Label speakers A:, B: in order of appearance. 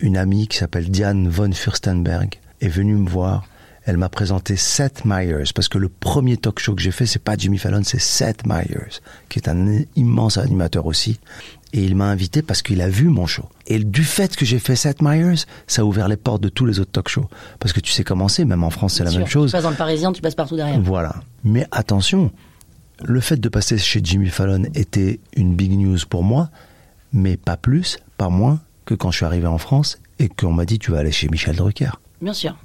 A: une amie qui s'appelle Diane von Furstenberg est venue me voir. Elle m'a présenté Seth Meyers parce que le premier talk show que j'ai fait, c'est pas Jimmy Fallon, c'est Seth Meyers, qui est un immense animateur aussi. Et il m'a invité parce qu'il a vu mon show. Et du fait que j'ai fait Seth Meyers, ça a ouvert les portes de tous les autres talk shows. Parce que tu sais comment c'est, même en France, c'est la
B: Sûr.
A: même chose.
B: Tu passes dans le Parisien, tu passes partout derrière.
A: Voilà. Mais attention, le fait de passer chez Jimmy Fallon était une big news pour moi, mais pas plus, pas moins que quand je suis arrivé en France et qu'on m'a dit tu vas aller chez Michel Drucker.
B: Bien sûr.